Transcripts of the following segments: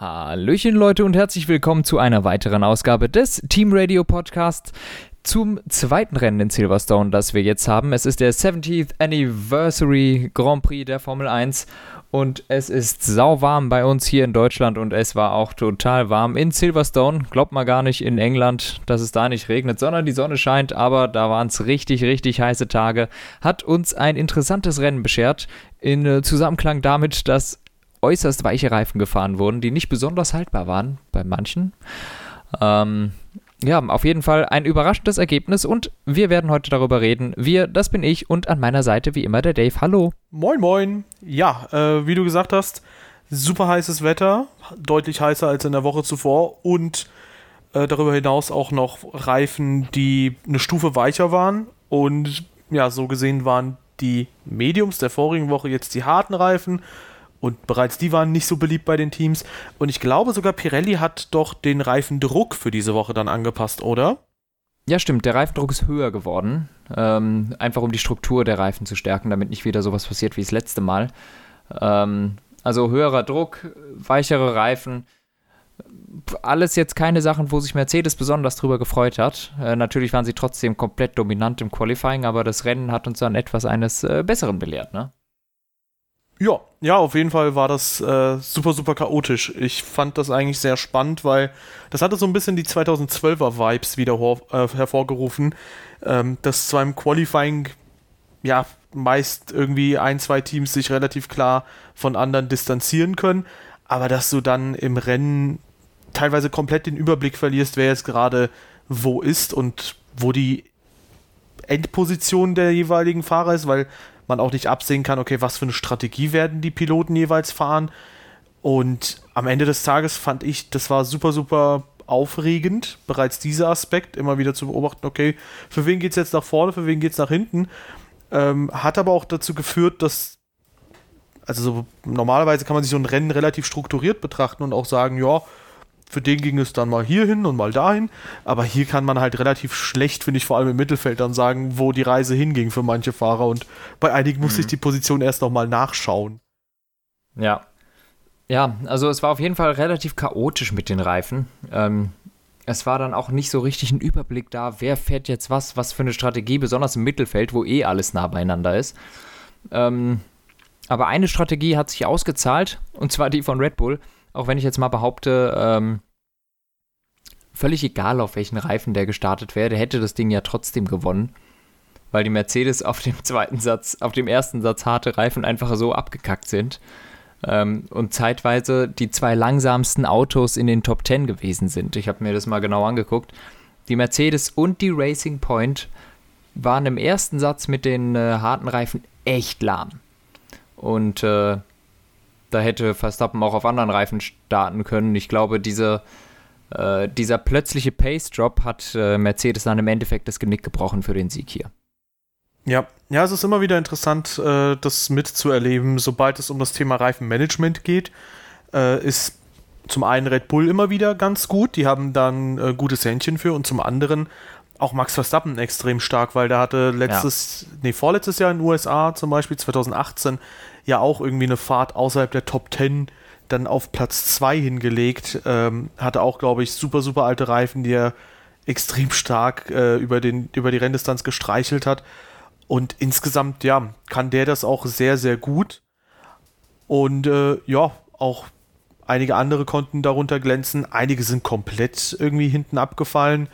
Hallöchen Leute und herzlich willkommen zu einer weiteren Ausgabe des Team Radio Podcasts zum zweiten Rennen in Silverstone, das wir jetzt haben. Es ist der 70th Anniversary Grand Prix der Formel 1 und es ist sauwarm bei uns hier in Deutschland und es war auch total warm in Silverstone. Glaubt mal gar nicht in England, dass es da nicht regnet, sondern die Sonne scheint, aber da waren es richtig, richtig heiße Tage. Hat uns ein interessantes Rennen beschert in äh, Zusammenklang damit, dass äußerst weiche Reifen gefahren wurden, die nicht besonders haltbar waren bei manchen. Ähm, ja, auf jeden Fall ein überraschendes Ergebnis und wir werden heute darüber reden. Wir, das bin ich und an meiner Seite wie immer der Dave. Hallo. Moin, moin. Ja, äh, wie du gesagt hast, super heißes Wetter, deutlich heißer als in der Woche zuvor und äh, darüber hinaus auch noch Reifen, die eine Stufe weicher waren und ja, so gesehen waren die Mediums der vorigen Woche jetzt die harten Reifen und bereits die waren nicht so beliebt bei den Teams. Und ich glaube sogar Pirelli hat doch den Reifendruck für diese Woche dann angepasst, oder? Ja, stimmt. Der Reifendruck ist höher geworden. Ähm, einfach um die Struktur der Reifen zu stärken, damit nicht wieder sowas passiert wie das letzte Mal. Ähm, also höherer Druck, weichere Reifen. Alles jetzt keine Sachen, wo sich Mercedes besonders drüber gefreut hat. Äh, natürlich waren sie trotzdem komplett dominant im Qualifying, aber das Rennen hat uns dann etwas eines äh, Besseren belehrt, ne? Ja, ja, auf jeden Fall war das äh, super, super chaotisch. Ich fand das eigentlich sehr spannend, weil das hatte so ein bisschen die 2012er Vibes wieder äh, hervorgerufen, ähm, dass zwar im Qualifying ja meist irgendwie ein, zwei Teams sich relativ klar von anderen distanzieren können, aber dass du dann im Rennen teilweise komplett den Überblick verlierst, wer jetzt gerade wo ist und wo die Endposition der jeweiligen Fahrer ist, weil man auch nicht absehen kann, okay, was für eine Strategie werden die Piloten jeweils fahren. Und am Ende des Tages fand ich, das war super, super aufregend, bereits dieser Aspekt, immer wieder zu beobachten, okay, für wen geht es jetzt nach vorne, für wen geht es nach hinten. Ähm, hat aber auch dazu geführt, dass, also so, normalerweise kann man sich so ein Rennen relativ strukturiert betrachten und auch sagen, ja, für den ging es dann mal hier hin und mal dahin. Aber hier kann man halt relativ schlecht, finde ich, vor allem im Mittelfeld dann sagen, wo die Reise hinging für manche Fahrer. Und bei einigen mhm. muss ich die Position erst nochmal nachschauen. Ja. Ja, also es war auf jeden Fall relativ chaotisch mit den Reifen. Ähm, es war dann auch nicht so richtig ein Überblick da, wer fährt jetzt was, was für eine Strategie, besonders im Mittelfeld, wo eh alles nah beieinander ist. Ähm, aber eine Strategie hat sich ausgezahlt, und zwar die von Red Bull auch wenn ich jetzt mal behaupte, ähm, völlig egal, auf welchen Reifen der gestartet wäre, hätte das Ding ja trotzdem gewonnen. Weil die Mercedes auf dem zweiten Satz, auf dem ersten Satz harte Reifen einfach so abgekackt sind. Ähm, und zeitweise die zwei langsamsten Autos in den Top 10 gewesen sind. Ich habe mir das mal genau angeguckt. Die Mercedes und die Racing Point waren im ersten Satz mit den äh, harten Reifen echt lahm. Und äh, da hätte Verstappen auch auf anderen Reifen starten können. Ich glaube, diese, äh, dieser plötzliche Pace-Drop hat äh, Mercedes dann im Endeffekt das Genick gebrochen für den Sieg hier. Ja, ja, es ist immer wieder interessant, äh, das mitzuerleben. Sobald es um das Thema Reifenmanagement geht, äh, ist zum einen Red Bull immer wieder ganz gut. Die haben dann äh, gutes Händchen für und zum anderen auch Max Verstappen extrem stark, weil der hatte letztes, ja. nee, vorletztes Jahr in den USA zum Beispiel 2018 ja auch irgendwie eine Fahrt außerhalb der Top 10 dann auf Platz 2 hingelegt. Ähm, hatte auch, glaube ich, super, super alte Reifen, die er extrem stark äh, über, den, über die Renndistanz gestreichelt hat. Und insgesamt, ja, kann der das auch sehr, sehr gut. Und äh, ja, auch einige andere konnten darunter glänzen. Einige sind komplett irgendwie hinten abgefallen.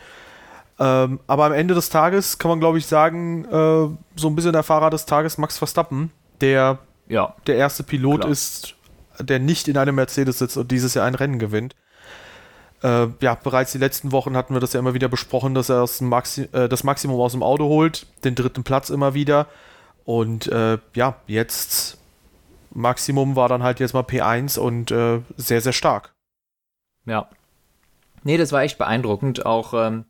Ähm, aber am Ende des Tages kann man, glaube ich, sagen, äh, so ein bisschen der Fahrer des Tages Max Verstappen, der ja, der erste Pilot klar. ist, der nicht in einem Mercedes sitzt und dieses Jahr ein Rennen gewinnt. Äh, ja, bereits die letzten Wochen hatten wir das ja immer wieder besprochen, dass er das, Maxi äh, das Maximum aus dem Auto holt, den dritten Platz immer wieder. Und äh, ja, jetzt Maximum war dann halt jetzt mal P1 und äh, sehr, sehr stark. Ja. Nee, das war echt beeindruckend. Auch ähm,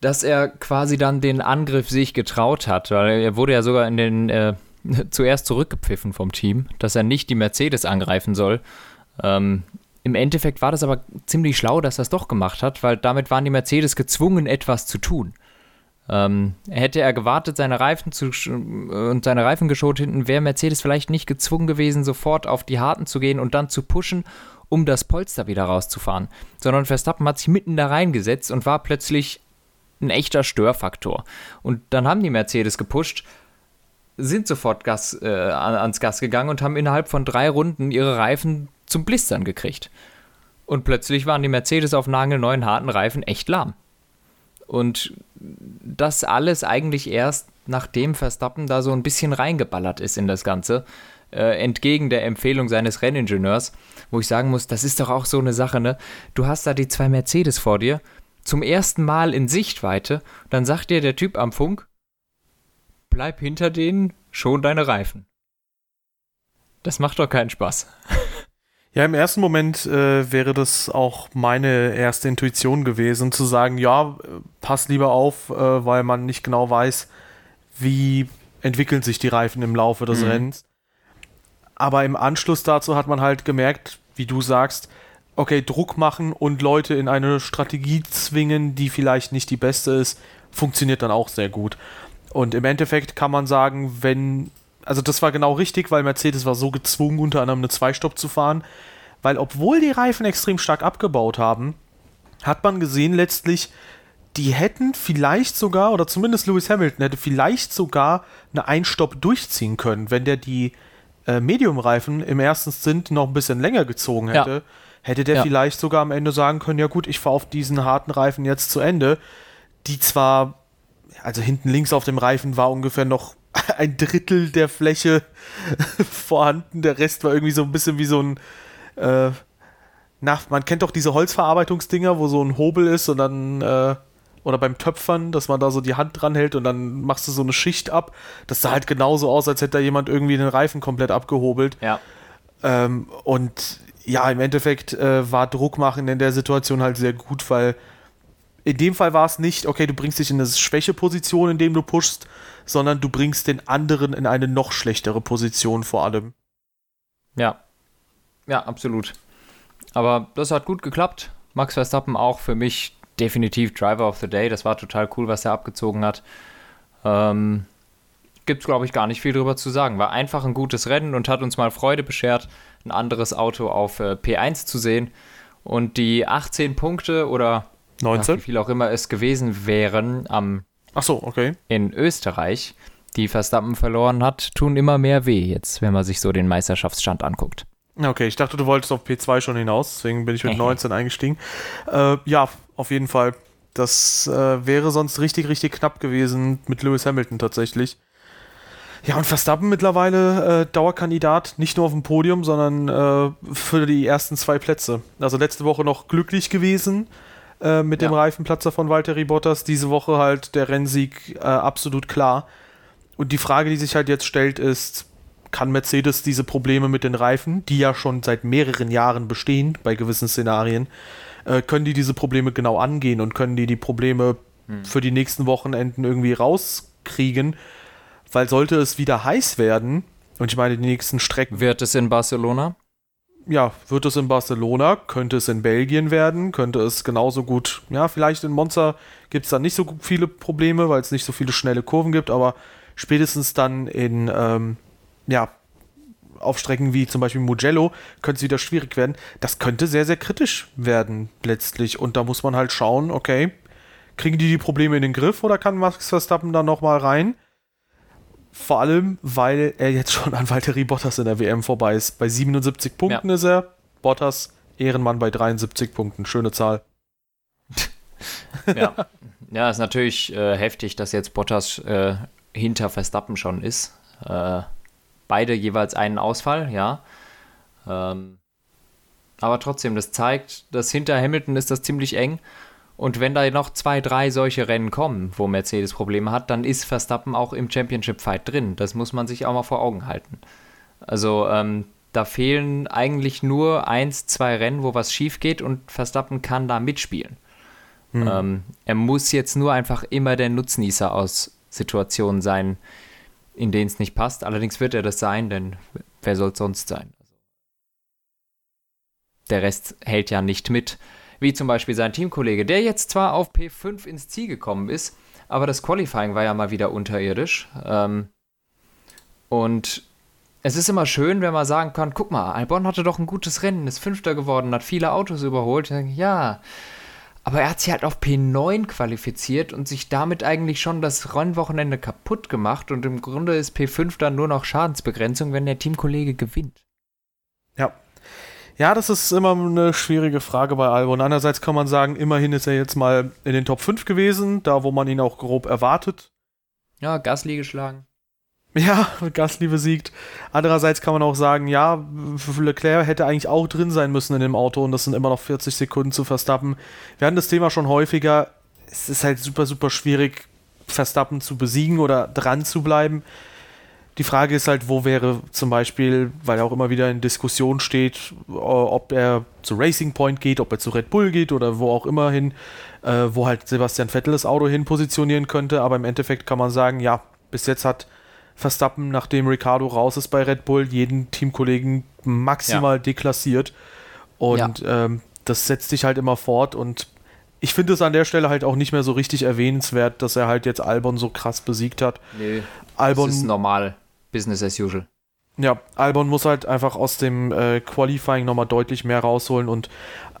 dass er quasi dann den Angriff sich getraut hat, weil er wurde ja sogar in den äh, zuerst zurückgepfiffen vom Team, dass er nicht die Mercedes angreifen soll. Ähm, Im Endeffekt war das aber ziemlich schlau, dass er es doch gemacht hat, weil damit waren die Mercedes gezwungen, etwas zu tun. Ähm, hätte er gewartet, seine Reifen zu und seine Reifen geschont hinten, wäre Mercedes vielleicht nicht gezwungen gewesen, sofort auf die Harten zu gehen und dann zu pushen, um das Polster wieder rauszufahren. Sondern Verstappen hat sich mitten da reingesetzt und war plötzlich ein echter Störfaktor. Und dann haben die Mercedes gepusht, sind sofort Gas, äh, ans Gas gegangen und haben innerhalb von drei Runden ihre Reifen zum Blistern gekriegt. Und plötzlich waren die Mercedes auf nagelneuen harten Reifen echt lahm. Und das alles eigentlich erst, nachdem Verstappen da so ein bisschen reingeballert ist in das Ganze, äh, entgegen der Empfehlung seines Renningenieurs, wo ich sagen muss, das ist doch auch so eine Sache, ne? Du hast da die zwei Mercedes vor dir, zum ersten Mal in Sichtweite, dann sagt dir der Typ am Funk, bleib hinter denen, schon deine Reifen. Das macht doch keinen Spaß. Ja, im ersten Moment äh, wäre das auch meine erste Intuition gewesen, zu sagen, ja, pass lieber auf, äh, weil man nicht genau weiß, wie entwickeln sich die Reifen im Laufe des mhm. Rennens. Aber im Anschluss dazu hat man halt gemerkt, wie du sagst, okay, Druck machen und Leute in eine Strategie zwingen, die vielleicht nicht die beste ist, funktioniert dann auch sehr gut. Und im Endeffekt kann man sagen, wenn also das war genau richtig, weil Mercedes war so gezwungen, unter anderem eine Zweistopp zu fahren, weil obwohl die Reifen extrem stark abgebaut haben, hat man gesehen letztlich, die hätten vielleicht sogar, oder zumindest Lewis Hamilton hätte vielleicht sogar eine Einstopp durchziehen können, wenn der die äh, Medium-Reifen im ersten Stint noch ein bisschen länger gezogen hätte. Ja. Hätte der ja. vielleicht sogar am Ende sagen können, ja gut, ich fahre auf diesen harten Reifen jetzt zu Ende, die zwar, also hinten links auf dem Reifen war ungefähr noch ein Drittel der Fläche vorhanden. Der Rest war irgendwie so ein bisschen wie so ein. Äh, na, man kennt doch diese Holzverarbeitungsdinger, wo so ein Hobel ist und dann. Äh, oder beim Töpfern, dass man da so die Hand dran hält und dann machst du so eine Schicht ab. Das sah halt genauso aus, als hätte da jemand irgendwie den Reifen komplett abgehobelt. Ja. Ähm, und ja, im Endeffekt äh, war Druck machen in der Situation halt sehr gut, weil in dem Fall war es nicht, okay, du bringst dich in eine Schwächeposition, indem du pushst, sondern du bringst den anderen in eine noch schlechtere Position vor allem. Ja. Ja, absolut. Aber das hat gut geklappt. Max Verstappen auch für mich definitiv Driver of the Day. Das war total cool, was er abgezogen hat. Ähm, Gibt es, glaube ich, gar nicht viel drüber zu sagen. War einfach ein gutes Rennen und hat uns mal Freude beschert, ein anderes Auto auf äh, P1 zu sehen. Und die 18 Punkte oder 19? Ja, wie viel auch immer es gewesen wären am Ach so, okay. In Österreich, die Verstappen verloren hat, tun immer mehr weh jetzt, wenn man sich so den Meisterschaftsstand anguckt. Okay, ich dachte, du wolltest auf P2 schon hinaus, deswegen bin ich mit 19 eingestiegen. Äh, ja, auf jeden Fall. Das äh, wäre sonst richtig, richtig knapp gewesen mit Lewis Hamilton tatsächlich. Ja, und Verstappen mittlerweile äh, Dauerkandidat, nicht nur auf dem Podium, sondern äh, für die ersten zwei Plätze. Also letzte Woche noch glücklich gewesen, äh, mit ja. dem Reifenplatzer von Valtteri Bottas. Diese Woche halt der Rennsieg äh, absolut klar. Und die Frage, die sich halt jetzt stellt, ist, kann Mercedes diese Probleme mit den Reifen, die ja schon seit mehreren Jahren bestehen bei gewissen Szenarien, äh, können die diese Probleme genau angehen und können die die Probleme hm. für die nächsten Wochenenden irgendwie rauskriegen? Weil sollte es wieder heiß werden, und ich meine die nächsten Strecken. Wird es in Barcelona? Ja, wird es in Barcelona, könnte es in Belgien werden, könnte es genauso gut, ja, vielleicht in Monza gibt es dann nicht so viele Probleme, weil es nicht so viele schnelle Kurven gibt, aber spätestens dann in, ähm, ja, auf Strecken wie zum Beispiel Mugello könnte es wieder schwierig werden. Das könnte sehr, sehr kritisch werden letztlich und da muss man halt schauen, okay, kriegen die die Probleme in den Griff oder kann Max Verstappen da nochmal rein? Vor allem, weil er jetzt schon an Valtteri Bottas in der WM vorbei ist. Bei 77 Punkten ja. ist er. Bottas, Ehrenmann bei 73 Punkten. Schöne Zahl. ja. ja, ist natürlich äh, heftig, dass jetzt Bottas äh, hinter Verstappen schon ist. Äh, beide jeweils einen Ausfall, ja. Ähm, aber trotzdem, das zeigt, dass hinter Hamilton ist das ziemlich eng. Und wenn da noch zwei, drei solche Rennen kommen, wo Mercedes Probleme hat, dann ist Verstappen auch im Championship-Fight drin. Das muss man sich auch mal vor Augen halten. Also ähm, da fehlen eigentlich nur eins, zwei Rennen, wo was schief geht und Verstappen kann da mitspielen. Hm. Ähm, er muss jetzt nur einfach immer der Nutznießer aus Situationen sein, in denen es nicht passt. Allerdings wird er das sein, denn wer soll es sonst sein? Der Rest hält ja nicht mit wie zum Beispiel sein Teamkollege, der jetzt zwar auf P5 ins Ziel gekommen ist, aber das Qualifying war ja mal wieder unterirdisch. Ähm, und es ist immer schön, wenn man sagen kann, guck mal, Albon hatte doch ein gutes Rennen, ist Fünfter geworden, hat viele Autos überholt. Ja, aber er hat sich halt auf P9 qualifiziert und sich damit eigentlich schon das Rennwochenende kaputt gemacht. Und im Grunde ist P5 dann nur noch Schadensbegrenzung, wenn der Teamkollege gewinnt. Ja. Ja, das ist immer eine schwierige Frage bei Albon. Einerseits kann man sagen, immerhin ist er jetzt mal in den Top 5 gewesen, da wo man ihn auch grob erwartet. Ja, Gasly geschlagen. Ja, Gasly besiegt. Andererseits kann man auch sagen, ja, Leclerc hätte eigentlich auch drin sein müssen in dem Auto und das sind immer noch 40 Sekunden zu Verstappen. Wir hatten das Thema schon häufiger. Es ist halt super, super schwierig, Verstappen zu besiegen oder dran zu bleiben. Die Frage ist halt, wo wäre zum Beispiel, weil er auch immer wieder in Diskussion steht, ob er zu Racing Point geht, ob er zu Red Bull geht oder wo auch immer hin, äh, wo halt Sebastian Vettel das Auto hin positionieren könnte. Aber im Endeffekt kann man sagen, ja, bis jetzt hat Verstappen, nachdem Ricardo raus ist bei Red Bull, jeden Teamkollegen maximal ja. deklassiert. Und ja. ähm, das setzt sich halt immer fort. Und ich finde es an der Stelle halt auch nicht mehr so richtig erwähnenswert, dass er halt jetzt Albon so krass besiegt hat. Nee, Albon, das ist normal. Business as usual. Ja, Albon muss halt einfach aus dem äh, Qualifying nochmal deutlich mehr rausholen und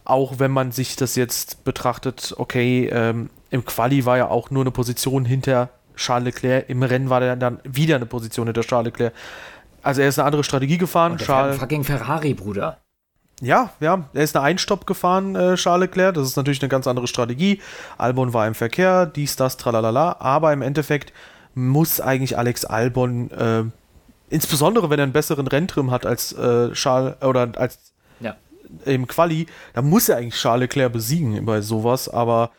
auch wenn man sich das jetzt betrachtet, okay, ähm, im Quali war ja auch nur eine Position hinter Charles Leclerc. Im Rennen war er dann wieder eine Position hinter Charles Leclerc. Also er ist eine andere Strategie gefahren. Und Charles, fucking Ferrari, Bruder. Ja, ja, er ist eine Einstopp gefahren, äh, Charles Leclerc. Das ist natürlich eine ganz andere Strategie. Albon war im Verkehr, dies, das, tralalala. Aber im Endeffekt muss eigentlich Alex Albon, äh, insbesondere wenn er einen besseren Renntrim hat als äh, Charles oder als ja. im Quali, da muss er eigentlich Charles Leclerc besiegen bei sowas. Aber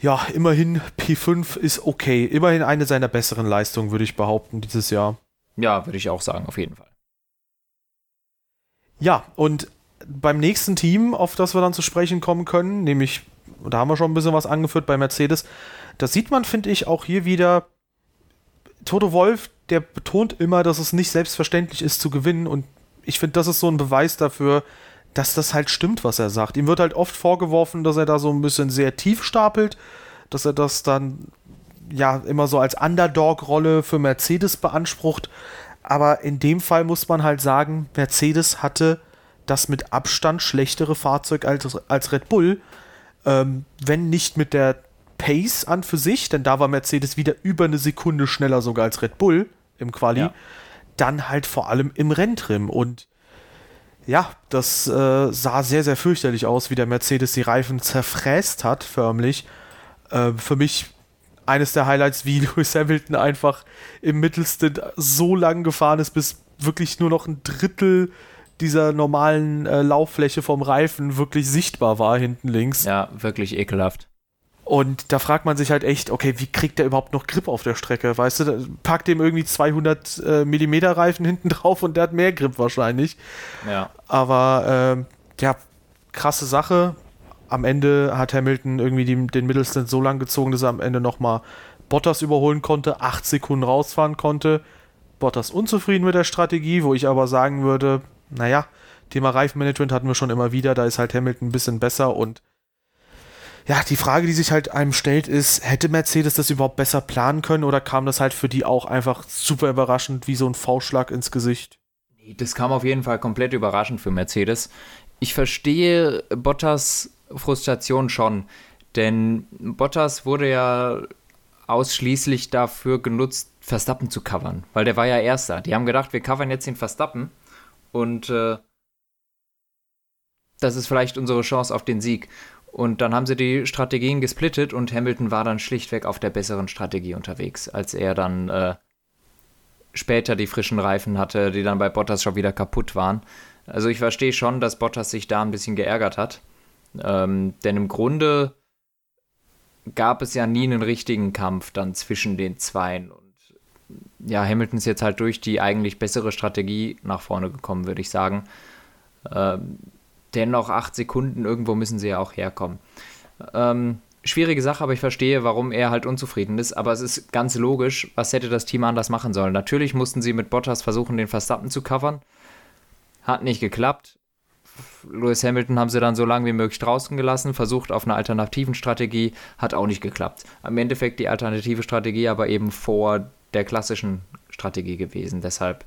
ja, immerhin P5 ist okay. Immerhin eine seiner besseren Leistungen, würde ich behaupten, dieses Jahr. Ja, würde ich auch sagen, auf jeden Fall. Ja, und beim nächsten Team, auf das wir dann zu sprechen kommen können, nämlich, da haben wir schon ein bisschen was angeführt bei Mercedes, da sieht man, finde ich, auch hier wieder, Toto Wolf, der betont immer, dass es nicht selbstverständlich ist zu gewinnen und ich finde, das ist so ein Beweis dafür, dass das halt stimmt, was er sagt. Ihm wird halt oft vorgeworfen, dass er da so ein bisschen sehr tief stapelt, dass er das dann ja immer so als Underdog-Rolle für Mercedes beansprucht. Aber in dem Fall muss man halt sagen, Mercedes hatte das mit Abstand schlechtere Fahrzeug als, als Red Bull. Ähm, wenn nicht mit der Pace an für sich, denn da war Mercedes wieder über eine Sekunde schneller sogar als Red Bull im Quali, ja. dann halt vor allem im Renntrim. Und ja, das äh, sah sehr, sehr fürchterlich aus, wie der Mercedes die Reifen zerfräst hat, förmlich. Äh, für mich eines der Highlights, wie Lewis Hamilton einfach im Mittelstint so lang gefahren ist, bis wirklich nur noch ein Drittel dieser normalen äh, Lauffläche vom Reifen wirklich sichtbar war hinten links. Ja, wirklich ekelhaft. Und da fragt man sich halt echt, okay, wie kriegt der überhaupt noch Grip auf der Strecke? Weißt du, packt dem irgendwie 200 äh, Millimeter Reifen hinten drauf und der hat mehr Grip wahrscheinlich. Ja. Aber äh, ja, krasse Sache. Am Ende hat Hamilton irgendwie die, den Mittelstand so lang gezogen, dass er am Ende nochmal Bottas überholen konnte, acht Sekunden rausfahren konnte. Bottas unzufrieden mit der Strategie, wo ich aber sagen würde, naja, Thema Reifenmanagement hatten wir schon immer wieder, da ist halt Hamilton ein bisschen besser und ja, die Frage, die sich halt einem stellt, ist, hätte Mercedes das überhaupt besser planen können oder kam das halt für die auch einfach super überraschend wie so ein V-Schlag ins Gesicht? Das kam auf jeden Fall komplett überraschend für Mercedes. Ich verstehe Bottas Frustration schon, denn Bottas wurde ja ausschließlich dafür genutzt, Verstappen zu covern, weil der war ja Erster. Die haben gedacht, wir covern jetzt den Verstappen und äh, das ist vielleicht unsere Chance auf den Sieg. Und dann haben sie die Strategien gesplittet und Hamilton war dann schlichtweg auf der besseren Strategie unterwegs, als er dann äh, später die frischen Reifen hatte, die dann bei Bottas schon wieder kaputt waren. Also ich verstehe schon, dass Bottas sich da ein bisschen geärgert hat. Ähm, denn im Grunde gab es ja nie einen richtigen Kampf dann zwischen den Zweien. Und ja, Hamilton ist jetzt halt durch die eigentlich bessere Strategie nach vorne gekommen, würde ich sagen. Ähm, dennoch acht Sekunden, irgendwo müssen sie ja auch herkommen. Ähm, schwierige Sache, aber ich verstehe, warum er halt unzufrieden ist. Aber es ist ganz logisch, was hätte das Team anders machen sollen. Natürlich mussten sie mit Bottas versuchen, den Verstappen zu covern. Hat nicht geklappt. Lewis Hamilton haben sie dann so lange wie möglich draußen gelassen, versucht auf einer alternativen Strategie, hat auch nicht geklappt. Im Endeffekt die alternative Strategie aber eben vor der klassischen Strategie gewesen. Deshalb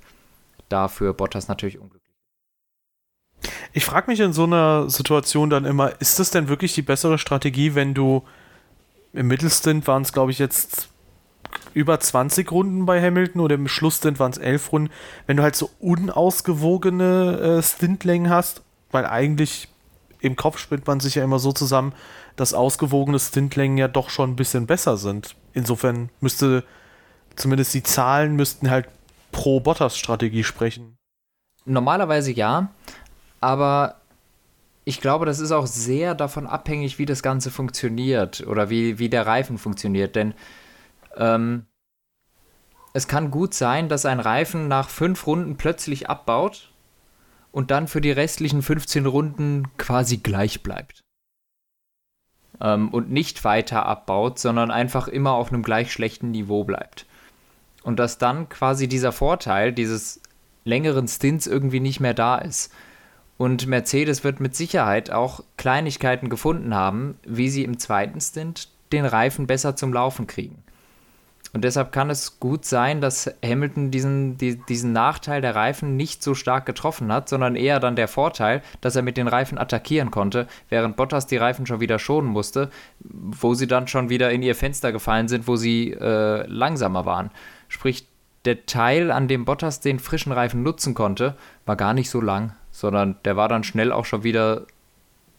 dafür Bottas natürlich unglücklich. Ich frage mich in so einer Situation dann immer, ist das denn wirklich die bessere Strategie, wenn du im Mittelstint waren es, glaube ich, jetzt über 20 Runden bei Hamilton oder im Schlussstint waren es 11 Runden, wenn du halt so unausgewogene äh, Stintlängen hast, weil eigentlich im Kopf spinnt man sich ja immer so zusammen, dass ausgewogene Stintlängen ja doch schon ein bisschen besser sind. Insofern müsste zumindest die Zahlen müssten halt pro Bottas-Strategie sprechen. Normalerweise ja, aber ich glaube, das ist auch sehr davon abhängig, wie das Ganze funktioniert oder wie, wie der Reifen funktioniert. Denn ähm, es kann gut sein, dass ein Reifen nach fünf Runden plötzlich abbaut und dann für die restlichen 15 Runden quasi gleich bleibt. Ähm, und nicht weiter abbaut, sondern einfach immer auf einem gleich schlechten Niveau bleibt. Und dass dann quasi dieser Vorteil dieses längeren Stints irgendwie nicht mehr da ist. Und Mercedes wird mit Sicherheit auch Kleinigkeiten gefunden haben, wie sie im zweiten Stint den Reifen besser zum Laufen kriegen. Und deshalb kann es gut sein, dass Hamilton diesen, die, diesen Nachteil der Reifen nicht so stark getroffen hat, sondern eher dann der Vorteil, dass er mit den Reifen attackieren konnte, während Bottas die Reifen schon wieder schonen musste, wo sie dann schon wieder in ihr Fenster gefallen sind, wo sie äh, langsamer waren. Sprich, der Teil, an dem Bottas den frischen Reifen nutzen konnte, war gar nicht so lang, sondern der war dann schnell auch schon wieder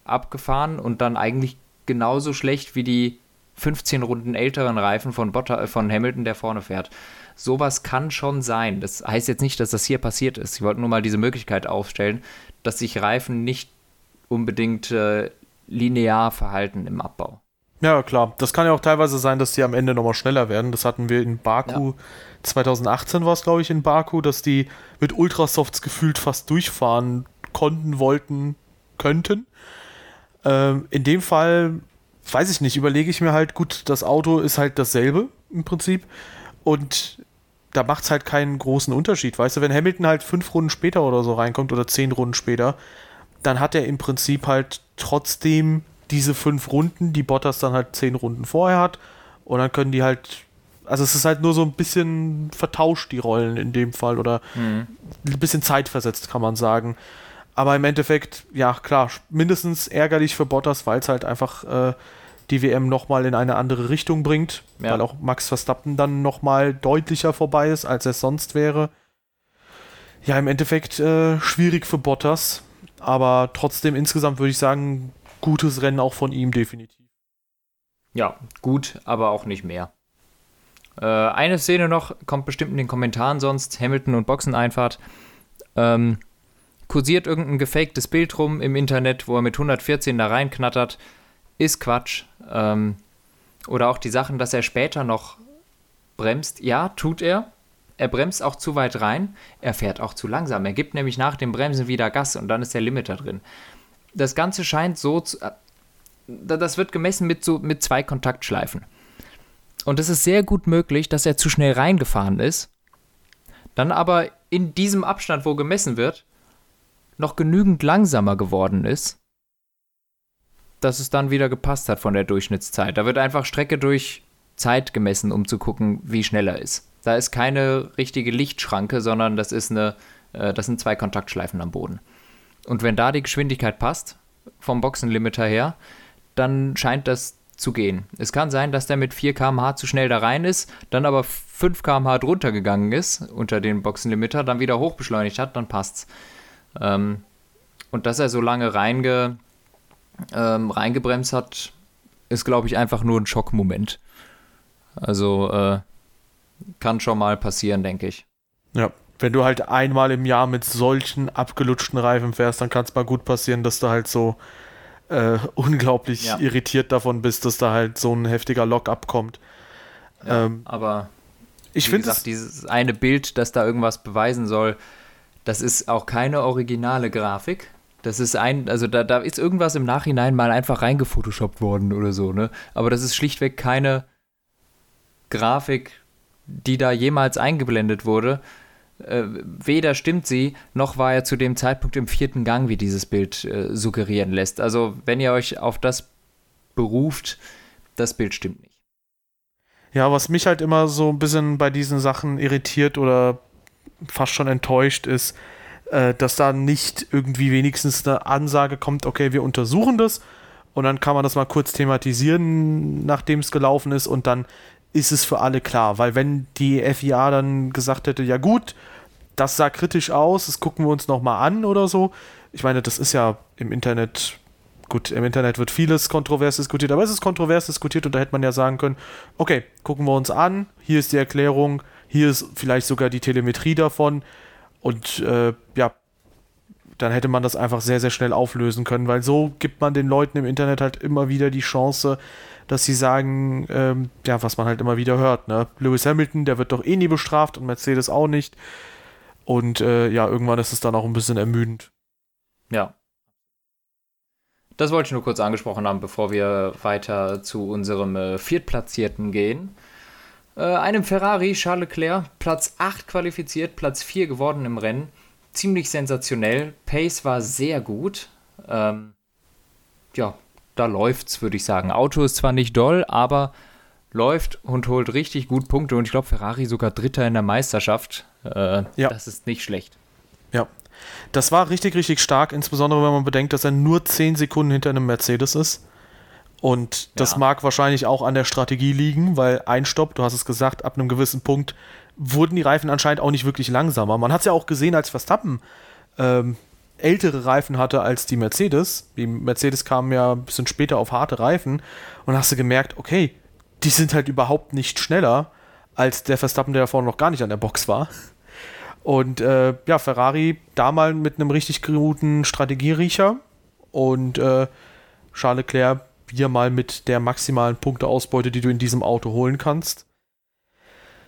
abgefahren und dann eigentlich genauso schlecht wie die 15 Runden älteren Reifen von, Botta, äh, von Hamilton, der vorne fährt. Sowas kann schon sein. Das heißt jetzt nicht, dass das hier passiert ist. Ich wollte nur mal diese Möglichkeit aufstellen, dass sich Reifen nicht unbedingt äh, linear verhalten im Abbau. Ja, klar. Das kann ja auch teilweise sein, dass die am Ende nochmal schneller werden. Das hatten wir in Baku, ja. 2018 war es, glaube ich, in Baku, dass die mit Ultrasofts gefühlt fast durchfahren konnten, wollten, könnten. Ähm, in dem Fall weiß ich nicht, überlege ich mir halt, gut, das Auto ist halt dasselbe im Prinzip und da macht es halt keinen großen Unterschied. Weißt du, wenn Hamilton halt fünf Runden später oder so reinkommt oder zehn Runden später, dann hat er im Prinzip halt trotzdem diese fünf Runden, die Bottas dann halt zehn Runden vorher hat und dann können die halt also es ist halt nur so ein bisschen vertauscht, die Rollen in dem Fall, oder mhm. ein bisschen zeitversetzt, kann man sagen. Aber im Endeffekt, ja klar, mindestens ärgerlich für Bottas, weil es halt einfach äh, die WM nochmal in eine andere Richtung bringt, ja. weil auch Max Verstappen dann nochmal deutlicher vorbei ist, als es sonst wäre. Ja, im Endeffekt äh, schwierig für Bottas, aber trotzdem insgesamt würde ich sagen, gutes Rennen auch von ihm definitiv. Ja, gut, aber auch nicht mehr. Äh, eine Szene noch, kommt bestimmt in den Kommentaren sonst, Hamilton und Boxeneinfahrt. Ähm, kursiert irgendein gefaktes Bild rum im Internet, wo er mit 114 da reinknattert, ist Quatsch. Ähm, oder auch die Sachen, dass er später noch bremst. Ja, tut er. Er bremst auch zu weit rein. Er fährt auch zu langsam. Er gibt nämlich nach dem Bremsen wieder Gas und dann ist der Limiter drin. Das Ganze scheint so zu. Äh, das wird gemessen mit, so, mit zwei Kontaktschleifen. Und es ist sehr gut möglich, dass er zu schnell reingefahren ist. Dann aber in diesem Abstand, wo gemessen wird, noch genügend langsamer geworden ist, dass es dann wieder gepasst hat von der Durchschnittszeit. Da wird einfach Strecke durch Zeit gemessen, um zu gucken, wie schnell er ist. Da ist keine richtige Lichtschranke, sondern das ist eine, äh, das sind zwei Kontaktschleifen am Boden. Und wenn da die Geschwindigkeit passt, vom Boxenlimiter her, dann scheint das zu gehen. Es kann sein, dass der mit 4 km/h zu schnell da rein ist, dann aber 5 km/h drunter gegangen ist unter den Boxenlimiter, dann wieder hochbeschleunigt hat, dann passt's. Ähm, und dass er so lange reinge, ähm, reingebremst hat, ist, glaube ich, einfach nur ein Schockmoment. Also äh, kann schon mal passieren, denke ich. Ja, wenn du halt einmal im Jahr mit solchen abgelutschten Reifen fährst, dann kann es mal gut passieren, dass du halt so äh, unglaublich ja. irritiert davon bist, dass da halt so ein heftiger Lock abkommt. Ja, ähm, aber ich finde dieses eine Bild, das da irgendwas beweisen soll, das ist auch keine originale Grafik. Das ist ein, also da, da ist irgendwas im Nachhinein mal einfach reingefotoshoppt worden oder so, ne? Aber das ist schlichtweg keine Grafik, die da jemals eingeblendet wurde. Äh, weder stimmt sie, noch war er zu dem Zeitpunkt im vierten Gang, wie dieses Bild äh, suggerieren lässt. Also, wenn ihr euch auf das beruft, das Bild stimmt nicht. Ja, was mich halt immer so ein bisschen bei diesen Sachen irritiert oder fast schon enttäuscht ist, äh, dass da nicht irgendwie wenigstens eine Ansage kommt, okay, wir untersuchen das und dann kann man das mal kurz thematisieren, nachdem es gelaufen ist und dann ist es für alle klar. Weil wenn die FIA dann gesagt hätte, ja gut, das sah kritisch aus, das gucken wir uns nochmal an oder so. Ich meine, das ist ja im Internet, gut, im Internet wird vieles kontrovers diskutiert, aber es ist kontrovers diskutiert und da hätte man ja sagen können, okay, gucken wir uns an, hier ist die Erklärung, hier ist vielleicht sogar die Telemetrie davon und äh, ja, dann hätte man das einfach sehr, sehr schnell auflösen können, weil so gibt man den Leuten im Internet halt immer wieder die Chance, dass sie sagen, ähm, ja, was man halt immer wieder hört, ne? Lewis Hamilton, der wird doch eh nie bestraft und Mercedes auch nicht. Und äh, ja, irgendwann ist es dann auch ein bisschen ermüdend. Ja. Das wollte ich nur kurz angesprochen haben, bevor wir weiter zu unserem äh, Viertplatzierten gehen. Äh, einem Ferrari, Charles Leclerc, Platz 8 qualifiziert, Platz 4 geworden im Rennen. Ziemlich sensationell. Pace war sehr gut. Ähm, ja, da läuft's, würde ich sagen. Auto ist zwar nicht doll, aber läuft und holt richtig gut Punkte und ich glaube Ferrari sogar Dritter in der Meisterschaft. Äh, ja. Das ist nicht schlecht. Ja. Das war richtig, richtig stark, insbesondere wenn man bedenkt, dass er nur 10 Sekunden hinter einem Mercedes ist. Und das ja. mag wahrscheinlich auch an der Strategie liegen, weil ein Stopp, du hast es gesagt, ab einem gewissen Punkt wurden die Reifen anscheinend auch nicht wirklich langsamer. Man hat es ja auch gesehen, als Verstappen ähm, ältere Reifen hatte als die Mercedes. Die Mercedes kamen ja ein bisschen später auf harte Reifen und hast du gemerkt, okay, die sind halt überhaupt nicht schneller als der Verstappen, der davor noch gar nicht an der Box war. Und äh, ja, Ferrari da mal mit einem richtig guten Strategieriecher und äh, Charles Leclerc wieder mal mit der maximalen Punkteausbeute, die du in diesem Auto holen kannst.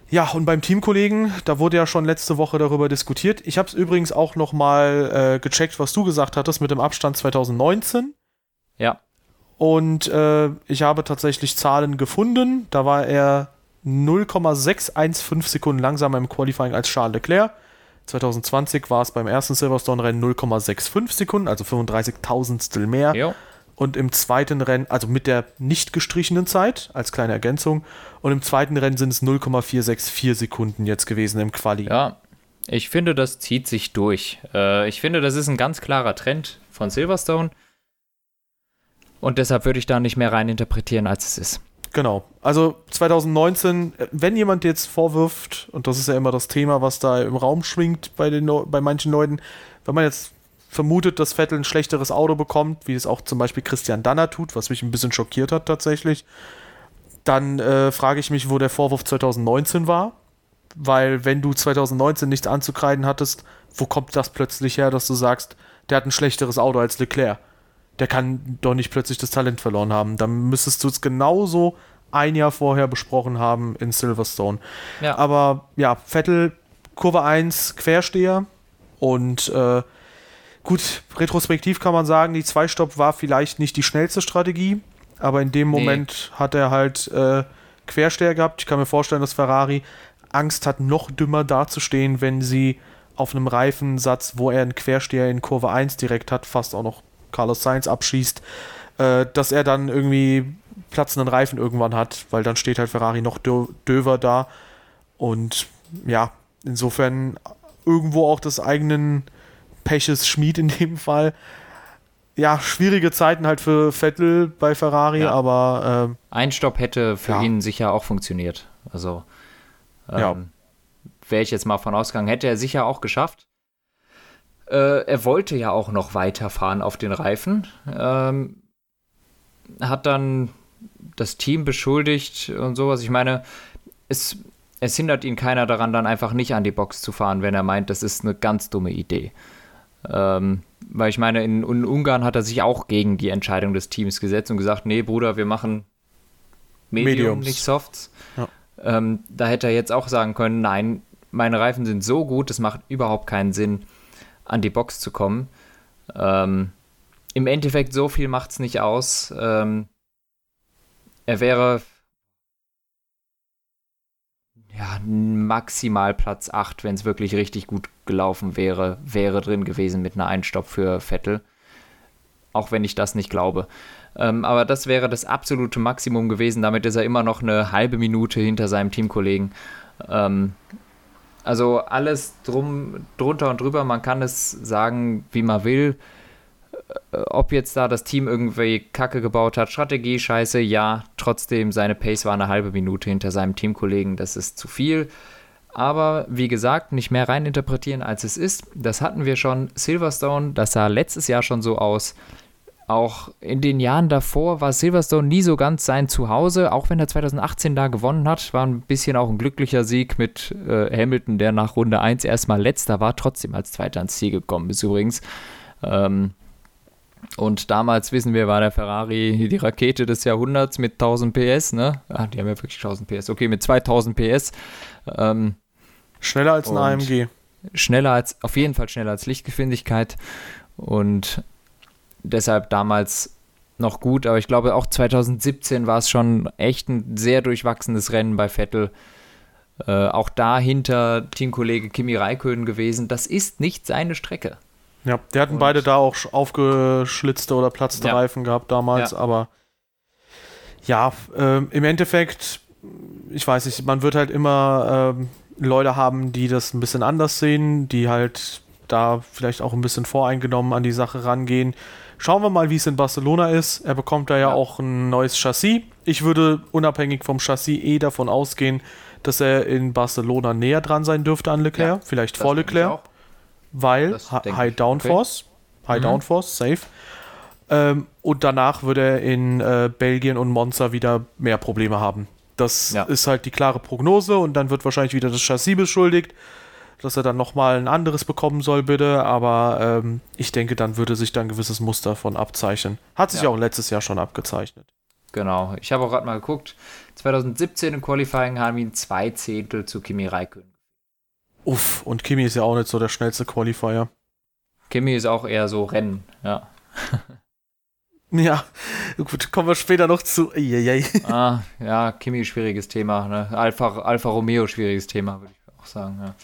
Ja, und beim Teamkollegen, da wurde ja schon letzte Woche darüber diskutiert. Ich habe es übrigens auch noch mal äh, gecheckt, was du gesagt hattest mit dem Abstand 2019. Ja. Und äh, ich habe tatsächlich Zahlen gefunden. Da war er 0,615 Sekunden langsamer im Qualifying als Charles Leclerc. 2020 war es beim ersten Silverstone-Rennen 0,65 Sekunden, also 35.000stel mehr. Jo und im zweiten Rennen, also mit der nicht gestrichenen Zeit, als kleine Ergänzung, und im zweiten Rennen sind es 0,464 Sekunden jetzt gewesen im Quali. Ja, ich finde, das zieht sich durch. Äh, ich finde, das ist ein ganz klarer Trend von Silverstone. Und deshalb würde ich da nicht mehr rein interpretieren, als es ist. Genau. Also 2019, wenn jemand jetzt vorwirft, und das ist ja immer das Thema, was da im Raum schwingt bei, den, bei manchen Leuten, wenn man jetzt vermutet, dass Vettel ein schlechteres Auto bekommt, wie es auch zum Beispiel Christian Danner tut, was mich ein bisschen schockiert hat tatsächlich, dann äh, frage ich mich, wo der Vorwurf 2019 war. Weil wenn du 2019 nichts anzukreiden hattest, wo kommt das plötzlich her, dass du sagst, der hat ein schlechteres Auto als Leclerc? Der kann doch nicht plötzlich das Talent verloren haben. Dann müsstest du es genauso ein Jahr vorher besprochen haben in Silverstone. Ja. Aber ja, Vettel, Kurve 1, Quersteher und äh, Gut, retrospektiv kann man sagen, die Zwei-Stopp war vielleicht nicht die schnellste Strategie, aber in dem Moment nee. hat er halt äh, Quersteher gehabt. Ich kann mir vorstellen, dass Ferrari Angst hat, noch dümmer dazustehen, wenn sie auf einem Reifensatz, wo er einen Quersteher in Kurve 1 direkt hat, fast auch noch Carlos Sainz abschießt, äh, dass er dann irgendwie platzenden Reifen irgendwann hat, weil dann steht halt Ferrari noch dö döver da. Und ja, insofern irgendwo auch des eigenen Peches Schmied in dem Fall. Ja, schwierige Zeiten halt für Vettel bei Ferrari, ja. aber. Ähm, Ein Stopp hätte für ja. ihn sicher auch funktioniert. Also, ähm, ja. wäre ich jetzt mal von ausgegangen, hätte er sicher auch geschafft. Äh, er wollte ja auch noch weiterfahren auf den Reifen. Ähm, hat dann das Team beschuldigt und sowas. Ich meine, es, es hindert ihn keiner daran, dann einfach nicht an die Box zu fahren, wenn er meint, das ist eine ganz dumme Idee. Ähm, weil ich meine, in, in, Ungarn hat er sich auch gegen die Entscheidung des Teams gesetzt und gesagt, nee, Bruder, wir machen Medium, Mediums. nicht Softs. Ja. Ähm, da hätte er jetzt auch sagen können, nein, meine Reifen sind so gut, es macht überhaupt keinen Sinn, an die Box zu kommen. Ähm, Im Endeffekt, so viel macht es nicht aus. Ähm, er wäre ja, maximal Platz 8, wenn es wirklich richtig gut gelaufen wäre, wäre drin gewesen mit einer Einstopp für Vettel. Auch wenn ich das nicht glaube. Ähm, aber das wäre das absolute Maximum gewesen. Damit ist er immer noch eine halbe Minute hinter seinem Teamkollegen. Ähm, also alles drum, drunter und drüber. Man kann es sagen, wie man will. Äh, ob jetzt da das Team irgendwie Kacke gebaut hat, Strategie scheiße, ja, trotzdem seine Pace war eine halbe Minute hinter seinem Teamkollegen, das ist zu viel. Aber wie gesagt, nicht mehr reininterpretieren, als es ist. Das hatten wir schon. Silverstone, das sah letztes Jahr schon so aus. Auch in den Jahren davor war Silverstone nie so ganz sein Zuhause, auch wenn er 2018 da gewonnen hat. War ein bisschen auch ein glücklicher Sieg mit äh, Hamilton, der nach Runde 1 erstmal letzter war, trotzdem als Zweiter ans Ziel gekommen ist übrigens. Ähm, und damals, wissen wir, war der Ferrari die Rakete des Jahrhunderts mit 1000 PS, ne? Ah, die haben ja wirklich 1000 PS. Okay, mit 2000 PS. Ähm, schneller als ein AMG. Schneller als, auf jeden Fall schneller als Lichtgeschwindigkeit. Und deshalb damals noch gut, aber ich glaube auch 2017 war es schon echt ein sehr durchwachsenes Rennen bei Vettel. Äh, auch dahinter Teamkollege Kimi Räikkönen gewesen. Das ist nicht seine Strecke. Ja, die hatten Und beide da auch aufgeschlitzte oder platzte ja. Reifen gehabt damals, ja. aber ja, äh, im Endeffekt, ich weiß nicht, man wird halt immer äh, Leute haben, die das ein bisschen anders sehen, die halt da vielleicht auch ein bisschen voreingenommen an die Sache rangehen. Schauen wir mal, wie es in Barcelona ist. Er bekommt da ja, ja, auch ein neues Chassis. Ich würde unabhängig vom Chassis eh davon ausgehen, dass er in Barcelona näher dran sein dürfte an Leclerc, vielleicht vor Leclerc weil High Downforce, okay. High mhm. Downforce, safe. Ähm, und danach würde er in äh, Belgien und Monza wieder mehr Probleme haben. Das ja. ist halt die klare Prognose und dann wird wahrscheinlich wieder das Chassis beschuldigt, dass er dann nochmal ein anderes bekommen soll, bitte. Aber ähm, ich denke, dann würde sich da ein gewisses Muster von abzeichnen. Hat sich ja. auch letztes Jahr schon abgezeichnet. Genau. Ich habe auch gerade mal geguckt. 2017 im Qualifying haben ihn zwei Zehntel zu Kimi Räikkönen Uff, und Kimi ist ja auch nicht so der schnellste Qualifier. Kimi ist auch eher so Rennen, ja. ja, gut, kommen wir später noch zu. Eieiei. Ah, ja, Kimi, schwieriges Thema. Ne? Alfa, Alfa Romeo, schwieriges Thema, würde ich auch sagen. Ja.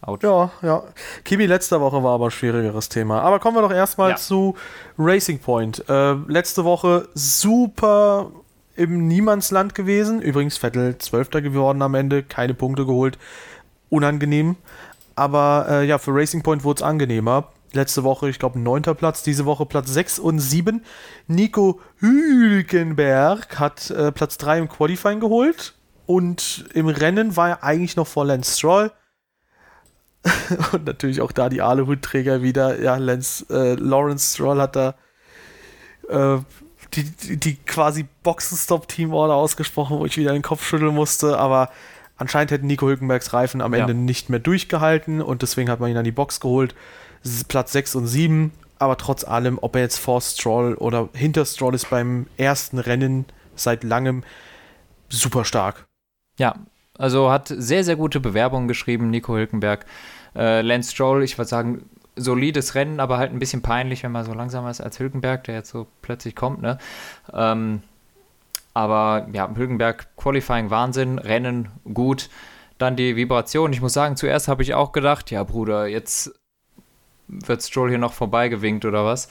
Out. ja, ja. Kimi letzte Woche war aber ein schwierigeres Thema. Aber kommen wir doch erstmal ja. zu Racing Point. Äh, letzte Woche super im Niemandsland gewesen. Übrigens Vettel Zwölfter geworden am Ende, keine Punkte geholt unangenehm. Aber äh, ja, für Racing Point wurde es angenehmer. Letzte Woche, ich glaube, neunter Platz, diese Woche Platz 6 und 7. Nico Hülkenberg hat äh, Platz 3 im Qualifying geholt. Und im Rennen war er eigentlich noch vor Lance Stroll. und natürlich auch da die Aluhutträger wieder. Ja, Lance, äh, Lawrence Stroll hat da äh, die, die, die quasi Boxenstop-Team-Order ausgesprochen, wo ich wieder den Kopf schütteln musste. Aber Anscheinend hätten Nico Hülkenbergs Reifen am Ende ja. nicht mehr durchgehalten und deswegen hat man ihn an die Box geholt. Platz 6 und 7, aber trotz allem, ob er jetzt vor Stroll oder hinter Stroll ist beim ersten Rennen seit langem, super stark. Ja, also hat sehr, sehr gute Bewerbungen geschrieben, Nico Hülkenberg. Äh, Lance Stroll, ich würde sagen, solides Rennen, aber halt ein bisschen peinlich, wenn man so langsamer ist als Hülkenberg, der jetzt so plötzlich kommt, ne? Ähm, aber ja, Hülkenberg, Qualifying Wahnsinn, Rennen gut. Dann die Vibration. Ich muss sagen, zuerst habe ich auch gedacht, ja, Bruder, jetzt wird Stroll hier noch vorbeigewinkt oder was.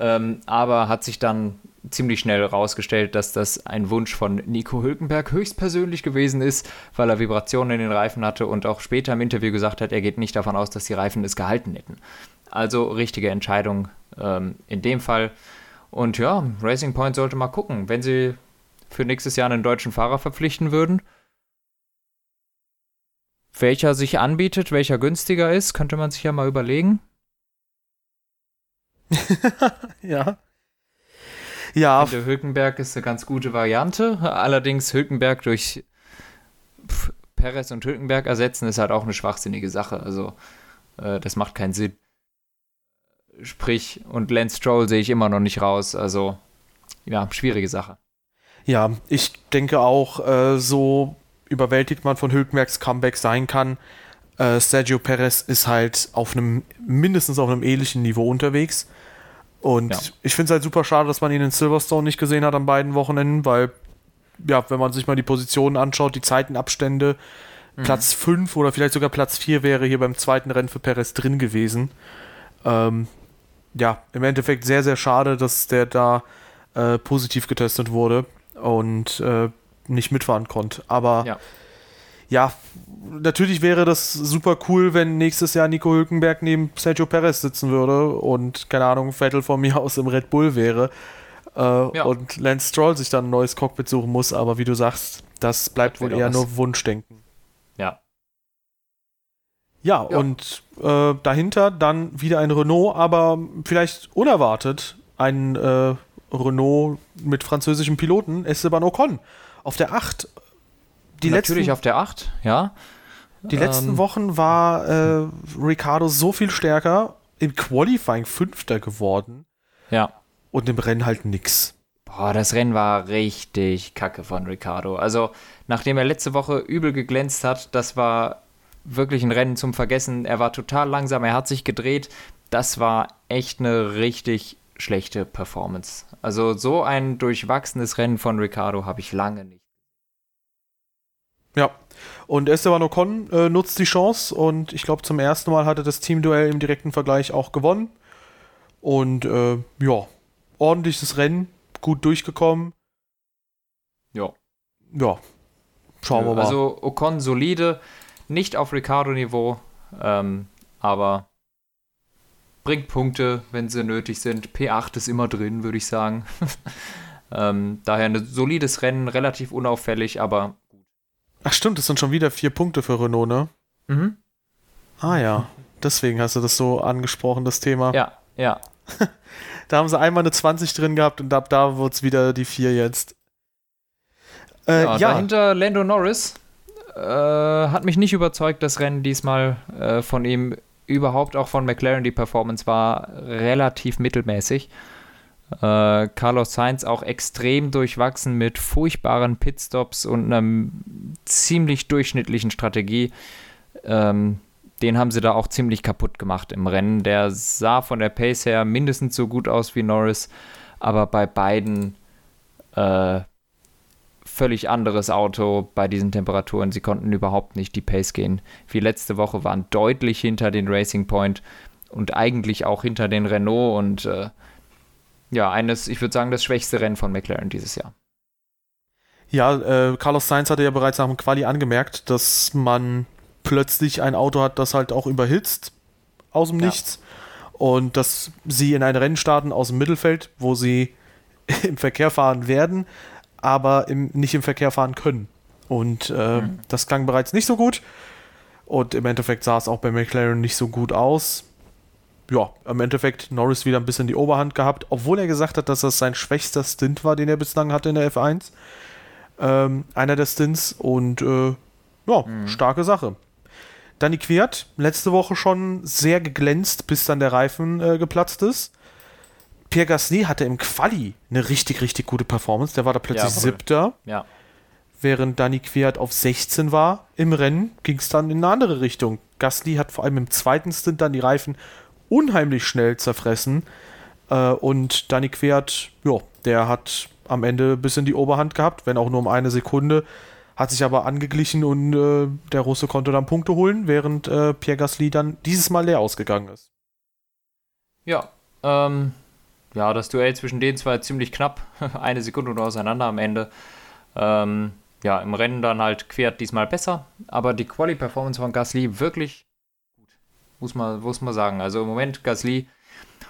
Ähm, aber hat sich dann ziemlich schnell rausgestellt, dass das ein Wunsch von Nico Hülkenberg höchstpersönlich gewesen ist, weil er Vibrationen in den Reifen hatte und auch später im Interview gesagt hat, er geht nicht davon aus, dass die Reifen es gehalten hätten. Also richtige Entscheidung ähm, in dem Fall. Und ja, Racing Point sollte mal gucken, wenn sie für nächstes Jahr einen deutschen Fahrer verpflichten würden. Welcher sich anbietet, welcher günstiger ist, könnte man sich ja mal überlegen. ja. Ja. Finde, Hülkenberg ist eine ganz gute Variante. Allerdings Hülkenberg durch Perez und Hülkenberg ersetzen ist halt auch eine schwachsinnige Sache. Also, äh, das macht keinen Sinn. Sprich, und Lance Stroll sehe ich immer noch nicht raus. Also, ja, schwierige Sache. Ja, ich denke auch, äh, so überwältigt man von Hülkenbergs Comeback sein kann. Äh, Sergio Perez ist halt auf einem, mindestens auf einem ähnlichen Niveau unterwegs. Und ja. ich finde es halt super schade, dass man ihn in Silverstone nicht gesehen hat an beiden Wochenenden, weil, ja, wenn man sich mal die Positionen anschaut, die Zeitenabstände, Mhm. Platz 5 oder vielleicht sogar Platz 4 wäre hier beim zweiten Rennen für Perez drin gewesen. Ähm, ja, im Endeffekt sehr, sehr schade, dass der da äh, positiv getestet wurde und äh, nicht mitfahren konnte. Aber ja. ja. natürlich wäre das super cool, wenn nächstes Jahr Nico Hülkenberg neben Sergio Perez sitzen würde und, keine Ahnung, Vettel von mir aus im Red Bull wäre. Äh, ja. Und Lance Stroll sich dann ein neues Cockpit suchen muss, aber wie du sagst, das bleibt das wohl eher was. nur Wunschdenken. Ja. Ja, ja. und äh, dahinter dann wieder ein Renault, aber vielleicht unerwartet ein äh, Renault mit französischem Piloten, Esteban Ocon, auf der 8. Die Natürlich letzten, auf der 8, ja. Die letzten ähm, Wochen war äh, Ricardo so viel stärker, im Qualifying Fünfter geworden. Ja. Und im Rennen halt nix. Boah, das Rennen war richtig kacke von Ricardo. Also, nachdem er letzte Woche übel geglänzt hat, das war wirklich ein Rennen zum Vergessen. Er war total langsam, er hat sich gedreht. Das war echt eine richtig schlechte Performance. Also so ein durchwachsenes Rennen von Ricardo habe ich lange nicht. Ja, und Esteban Ocon äh, nutzt die Chance und ich glaube zum ersten Mal hatte das Teamduell im direkten Vergleich auch gewonnen. Und äh, ja, ordentliches Rennen, gut durchgekommen. Ja. Ja, schauen wir mal. Also Ocon solide, nicht auf Ricardo-Niveau, ähm, aber bringt Punkte, wenn sie nötig sind. P8 ist immer drin, würde ich sagen. ähm, daher ein solides Rennen, relativ unauffällig, aber gut. Ach stimmt, das sind schon wieder vier Punkte für Renault, ne? Mhm. Ah ja, deswegen hast du das so angesprochen, das Thema. Ja, ja. da haben sie einmal eine 20 drin gehabt und ab da wird es wieder die 4 jetzt. Äh, ja, ja, dahinter Lando Norris äh, hat mich nicht überzeugt, das Rennen diesmal äh, von ihm überhaupt auch von McLaren die Performance war relativ mittelmäßig. Äh, Carlos Sainz auch extrem durchwachsen mit furchtbaren Pitstops und einer ziemlich durchschnittlichen Strategie. Ähm, den haben sie da auch ziemlich kaputt gemacht im Rennen. Der sah von der Pace her mindestens so gut aus wie Norris, aber bei beiden äh, völlig anderes Auto bei diesen Temperaturen. Sie konnten überhaupt nicht die Pace gehen. Wie letzte Woche waren deutlich hinter den Racing Point und eigentlich auch hinter den Renault und äh, ja, eines, ich würde sagen, das schwächste Rennen von McLaren dieses Jahr. Ja, äh, Carlos Sainz hatte ja bereits nach dem Quali angemerkt, dass man plötzlich ein Auto hat, das halt auch überhitzt aus dem ja. Nichts und dass sie in ein Rennen starten aus dem Mittelfeld, wo sie im Verkehr fahren werden, aber im, nicht im Verkehr fahren können. Und äh, mhm. das klang bereits nicht so gut. Und im Endeffekt sah es auch bei McLaren nicht so gut aus. Ja, im Endeffekt Norris wieder ein bisschen die Oberhand gehabt, obwohl er gesagt hat, dass das sein schwächster Stint war, den er bislang hatte in der F1. Ähm, einer der Stints und äh, ja, mhm. starke Sache. Danny Quert, letzte Woche schon sehr geglänzt, bis dann der Reifen äh, geplatzt ist. Pierre Gasly hatte im Quali eine richtig, richtig gute Performance. Der war da plötzlich ja, siebter. Ja. Während Dani Quert auf 16 war im Rennen, ging es dann in eine andere Richtung. Gasly hat vor allem im zweiten Stint dann die Reifen unheimlich schnell zerfressen. Äh, und Dani Quert, ja, der hat am Ende ein bisschen die Oberhand gehabt, wenn auch nur um eine Sekunde. Hat sich aber angeglichen und äh, der Russe konnte dann Punkte holen, während äh, Pierre Gasly dann dieses Mal leer ausgegangen ist. Ja, ähm, ja, das Duell zwischen den zwei ziemlich knapp, eine Sekunde nur auseinander am Ende. Ähm, ja, im Rennen dann halt quert diesmal besser, aber die Quali-Performance von Gasly wirklich gut, muss man, muss man sagen. Also im Moment Gasly,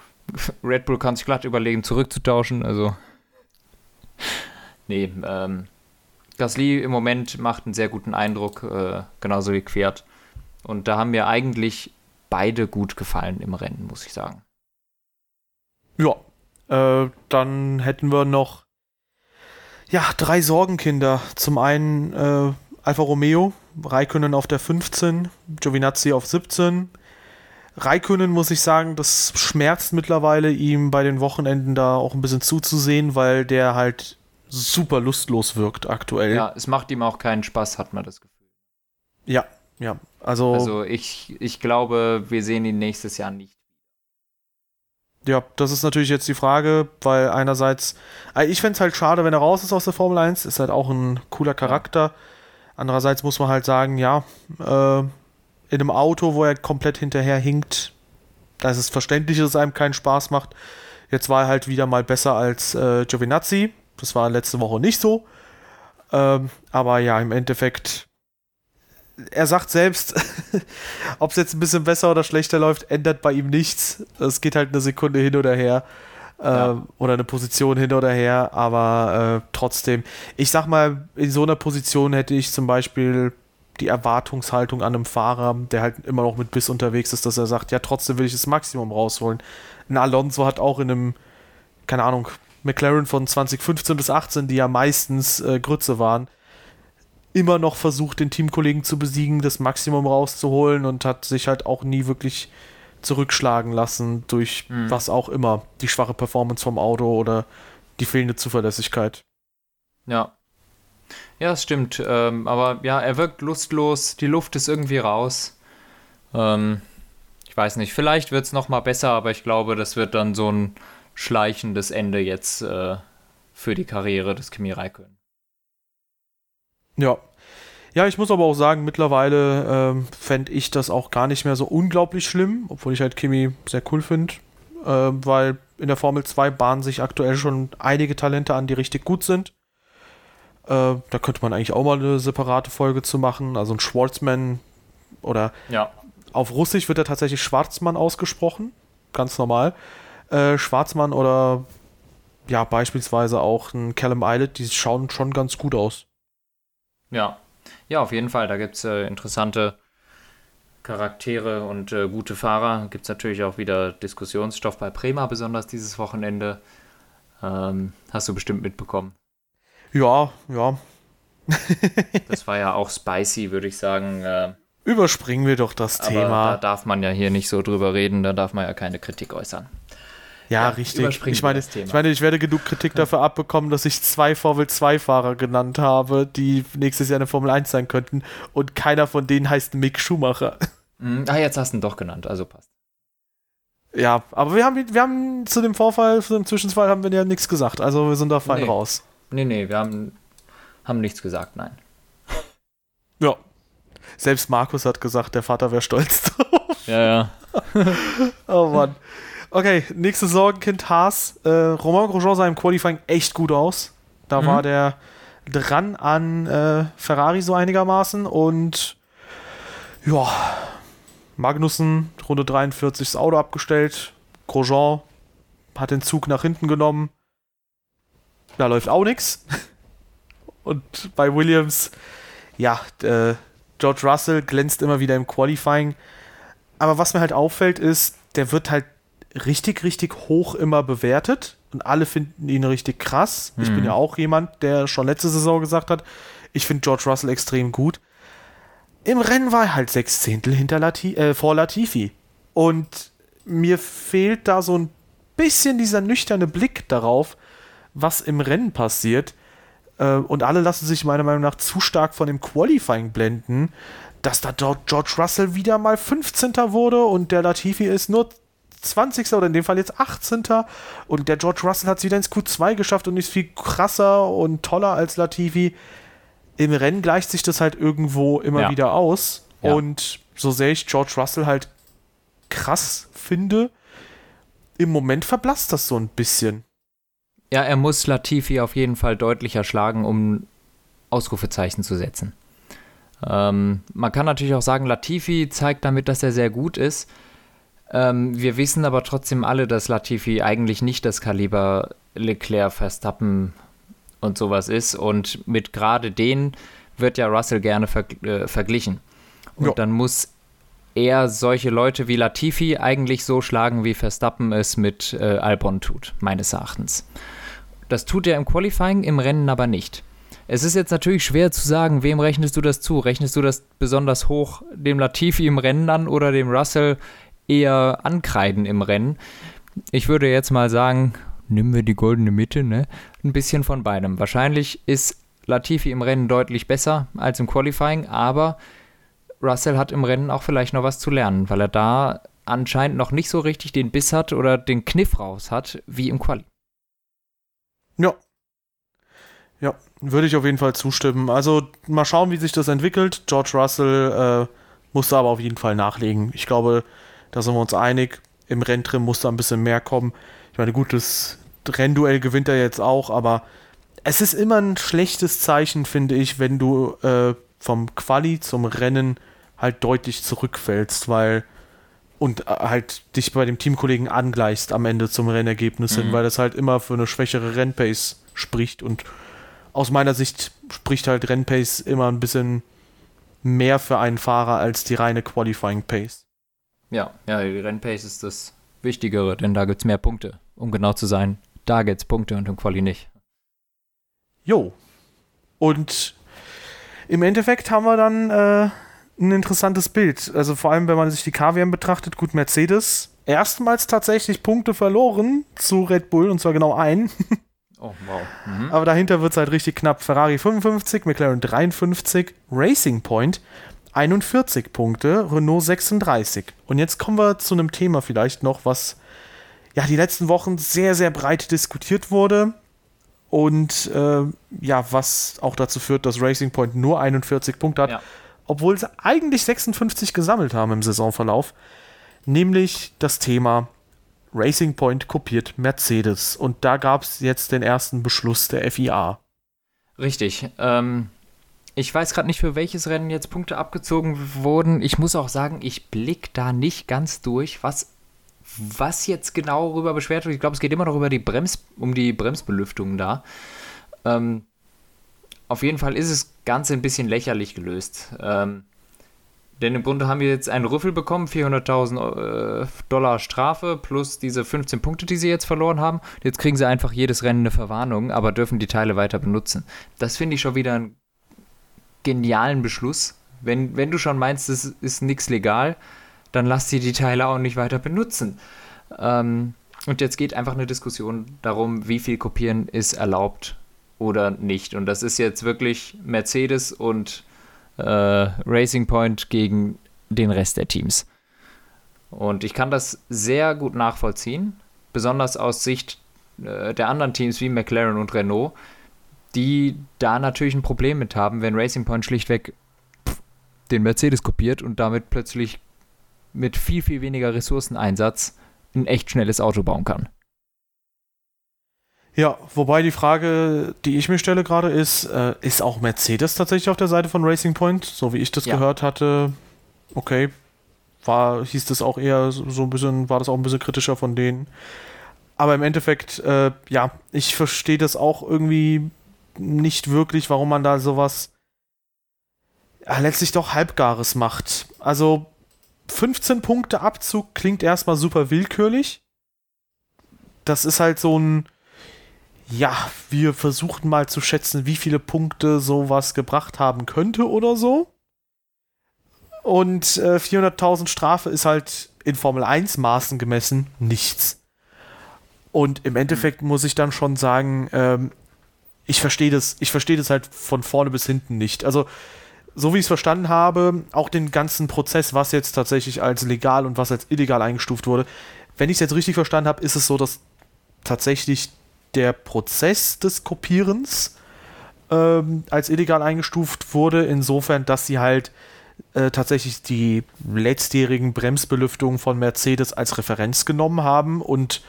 Red Bull kann sich glatt überlegen, zurückzutauschen, also nee, ähm, Gasly im Moment macht einen sehr guten Eindruck, äh, genauso wie Quert. Und da haben mir eigentlich beide gut gefallen im Rennen, muss ich sagen. Ja, äh, dann hätten wir noch ja, drei Sorgenkinder. Zum einen äh, Alfa Romeo, Raikönnen auf der 15, Giovinazzi auf 17. Raikönnen muss ich sagen, das schmerzt mittlerweile, ihm bei den Wochenenden da auch ein bisschen zuzusehen, weil der halt super lustlos wirkt aktuell. Ja, es macht ihm auch keinen Spaß, hat man das Gefühl. Ja, ja. Also, also ich, ich glaube, wir sehen ihn nächstes Jahr nicht. Ja, das ist natürlich jetzt die Frage, weil einerseits, äh, ich fände es halt schade, wenn er raus ist aus der Formel 1, ist halt auch ein cooler Charakter, Andererseits muss man halt sagen, ja, äh, in einem Auto, wo er komplett hinterher hinkt, da ist es verständlich, dass es einem keinen Spaß macht. Jetzt war er halt wieder mal besser als äh, Giovinazzi. Das war letzte Woche nicht so. Ähm, aber ja, im Endeffekt, er sagt selbst, ob es jetzt ein bisschen besser oder schlechter läuft, ändert bei ihm nichts. Es geht halt eine Sekunde hin oder her. Äh, ja. Oder eine Position hin oder her. Aber äh, trotzdem, ich sag mal, in so einer Position hätte ich zum Beispiel die Erwartungshaltung an einem Fahrer, der halt immer noch mit Biss unterwegs ist, dass er sagt, ja, trotzdem will ich das Maximum rausholen. Ein Alonso hat auch in einem, keine Ahnung, McLaren von 2015 bis 18, die ja meistens äh, Grütze waren, immer noch versucht, den Teamkollegen zu besiegen, das Maximum rauszuholen und hat sich halt auch nie wirklich zurückschlagen lassen durch mhm. was auch immer, die schwache Performance vom Auto oder die fehlende Zuverlässigkeit. Ja, ja, es stimmt. Ähm, aber ja, er wirkt lustlos. Die Luft ist irgendwie raus. Ähm, ich weiß nicht. Vielleicht wird es nochmal besser, aber ich glaube, das wird dann so ein schleichendes Ende jetzt äh, für die Karriere des Kimi Räikkönen. Ja. Ja, ich muss aber auch sagen, mittlerweile ähm, fände ich das auch gar nicht mehr so unglaublich schlimm, obwohl ich halt Kimi sehr cool finde, äh, weil in der Formel 2 bahnen sich aktuell schon einige Talente an, die richtig gut sind. Äh, da könnte man eigentlich auch mal eine separate Folge zu machen. Also ein Schwarzman oder ja. auf Russisch wird er tatsächlich Schwarzmann ausgesprochen. Ganz normal. Äh, Schwarzmann oder ja, beispielsweise auch ein Callum Islet, die schauen schon ganz gut aus. Ja, ja, auf jeden Fall. Da gibt es äh, interessante Charaktere und äh, gute Fahrer. Gibt es natürlich auch wieder Diskussionsstoff bei Prema, besonders dieses Wochenende. Ähm, hast du bestimmt mitbekommen. Ja, ja. das war ja auch spicy, würde ich sagen. Äh, Überspringen wir doch das aber Thema. Da darf man ja hier nicht so drüber reden, da darf man ja keine Kritik äußern. Ja, ja richtig. Ich meine, ich meine, ich werde genug Kritik dafür abbekommen, dass ich zwei Formel 2-Fahrer genannt habe, die nächstes Jahr in der Formel 1 sein könnten. Und keiner von denen heißt Mick Schumacher. Mhm. Ah, jetzt hast du ihn doch genannt, also passt. Ja, aber wir haben, wir haben zu dem Vorfall, zu dem Zwischenfall haben wir ja nichts gesagt. Also wir sind da fein nee. raus. Nee, nee, wir haben, haben nichts gesagt, nein. Ja. Selbst Markus hat gesagt, der Vater wäre stolz drauf. Ja, ja. oh Mann. Okay, nächste Sorgenkind Haas. Äh, Romain Grosjean sah im Qualifying echt gut aus. Da mhm. war der dran an äh, Ferrari so einigermaßen und ja, Magnussen, Runde 43, das Auto abgestellt. Grosjean hat den Zug nach hinten genommen da läuft auch nichts. Und bei Williams, ja, äh, George Russell glänzt immer wieder im Qualifying. Aber was mir halt auffällt, ist, der wird halt richtig, richtig hoch immer bewertet. Und alle finden ihn richtig krass. Mhm. Ich bin mhm. ja auch jemand, der schon letzte Saison gesagt hat, ich finde George Russell extrem gut. Im Rennen war er halt sechs Zehntel hinter Lati äh, vor Latifi. Und mir fehlt da so ein bisschen dieser nüchterne Blick darauf, was im Rennen passiert. Äh, und alle lassen sich meiner Meinung nach zu stark von dem Qualifying blenden, dass da dort George Russell wieder mal 15. wurde und der Latifi ist nur 20. oder in dem Fall jetzt 18. Und der George Russell hat es wieder ins Q2 geschafft und ist viel krasser und toller als Latifi. Im Rennen gleicht sich das halt irgendwo immer ja. wieder aus. Ja. Und so sehr ich George Russell halt krass finde, im Moment verblasst das so ein bisschen. Ja, er muss Latifi auf jeden Fall deutlicher schlagen, um Ausrufezeichen zu setzen. Ähm, man kann natürlich auch sagen, Latifi zeigt damit, dass er sehr gut ist. Ähm, wir wissen aber trotzdem alle, dass Latifi eigentlich nicht das Kaliber Leclerc, Verstappen und sowas ist. Und mit gerade denen wird ja Russell gerne ver äh, verglichen. Und jo. dann muss er solche Leute wie Latifi eigentlich so schlagen, wie Verstappen es mit äh, Albon tut, meines Erachtens. Das tut er im Qualifying, im Rennen aber nicht. Es ist jetzt natürlich schwer zu sagen, wem rechnest du das zu? Rechnest du das besonders hoch dem Latifi im Rennen an oder dem Russell eher ankreiden im Rennen? Ich würde jetzt mal sagen, nehmen wir die goldene Mitte, ne? Ein bisschen von beidem. Wahrscheinlich ist Latifi im Rennen deutlich besser als im Qualifying, aber Russell hat im Rennen auch vielleicht noch was zu lernen, weil er da anscheinend noch nicht so richtig den Biss hat oder den Kniff raus hat wie im Quali. Ja. Ja, würde ich auf jeden Fall zustimmen. Also mal schauen, wie sich das entwickelt. George Russell äh, musste aber auf jeden Fall nachlegen. Ich glaube, da sind wir uns einig. Im Renntrim muss da ein bisschen mehr kommen. Ich meine, gut, das Rennduell gewinnt er jetzt auch, aber es ist immer ein schlechtes Zeichen, finde ich, wenn du äh, vom Quali zum Rennen halt deutlich zurückfällst, weil und äh, halt dich bei dem Teamkollegen angleichst am Ende zum Rennergebnis mhm. hin, weil das halt immer für eine schwächere Rennpace spricht und aus meiner Sicht spricht halt Rennpace immer ein bisschen mehr für einen Fahrer als die reine Qualifying Pace. Ja, ja, die Rennpace ist das Wichtigere, denn da gibt es mehr Punkte. Um genau zu sein, da gibt es Punkte und im Quali nicht. Jo. Und im Endeffekt haben wir dann äh, ein interessantes Bild. Also vor allem, wenn man sich die KWM betrachtet, gut, Mercedes erstmals tatsächlich Punkte verloren zu Red Bull und zwar genau ein. Oh, wow. Mhm. Aber dahinter wird es halt richtig knapp. Ferrari 55, McLaren 53, Racing Point 41 Punkte, Renault 36. Und jetzt kommen wir zu einem Thema vielleicht noch, was ja die letzten Wochen sehr, sehr breit diskutiert wurde. Und äh, ja, was auch dazu führt, dass Racing Point nur 41 Punkte hat. Ja obwohl sie eigentlich 56 gesammelt haben im Saisonverlauf, nämlich das Thema Racing Point kopiert Mercedes. Und da gab es jetzt den ersten Beschluss der FIA. Richtig. Ähm, ich weiß gerade nicht, für welches Rennen jetzt Punkte abgezogen wurden. Ich muss auch sagen, ich blicke da nicht ganz durch, was, was jetzt genau darüber beschwert wird. Ich glaube, es geht immer noch über die Brems, um die Bremsbelüftung da. Ähm, auf jeden Fall ist es Ganze ein bisschen lächerlich gelöst. Ähm, denn im Grunde haben wir jetzt einen Rüffel bekommen, 400.000 äh, Dollar Strafe plus diese 15 Punkte, die sie jetzt verloren haben. Jetzt kriegen sie einfach jedes Rennen eine Verwarnung, aber dürfen die Teile weiter benutzen. Das finde ich schon wieder einen genialen Beschluss. Wenn, wenn du schon meinst, es ist nichts legal, dann lass sie die Teile auch nicht weiter benutzen. Ähm, und jetzt geht einfach eine Diskussion darum, wie viel Kopieren ist erlaubt oder nicht. Und das ist jetzt wirklich Mercedes und äh, Racing Point gegen den Rest der Teams. Und ich kann das sehr gut nachvollziehen, besonders aus Sicht äh, der anderen Teams wie McLaren und Renault, die da natürlich ein Problem mit haben, wenn Racing Point schlichtweg den Mercedes kopiert und damit plötzlich mit viel, viel weniger Ressourceneinsatz ein echt schnelles Auto bauen kann. Ja, wobei die Frage, die ich mir stelle gerade ist, äh, ist auch Mercedes tatsächlich auf der Seite von Racing Point? So wie ich das ja. gehört hatte, okay, war, hieß das auch eher so ein bisschen, war das auch ein bisschen kritischer von denen. Aber im Endeffekt, äh, ja, ich verstehe das auch irgendwie nicht wirklich, warum man da sowas ja, letztlich doch halbgares macht. Also 15 Punkte Abzug klingt erstmal super willkürlich. Das ist halt so ein ja, wir versuchen mal zu schätzen, wie viele Punkte sowas gebracht haben könnte oder so. Und äh, 400.000 Strafe ist halt in Formel 1 Maßen gemessen nichts. Und im Endeffekt muss ich dann schon sagen, ähm, ich verstehe das, ich verstehe das halt von vorne bis hinten nicht. Also, so wie ich es verstanden habe, auch den ganzen Prozess, was jetzt tatsächlich als legal und was als illegal eingestuft wurde, wenn ich es jetzt richtig verstanden habe, ist es so, dass tatsächlich der Prozess des Kopierens ähm, als illegal eingestuft wurde, insofern, dass sie halt äh, tatsächlich die letztjährigen Bremsbelüftungen von Mercedes als Referenz genommen haben und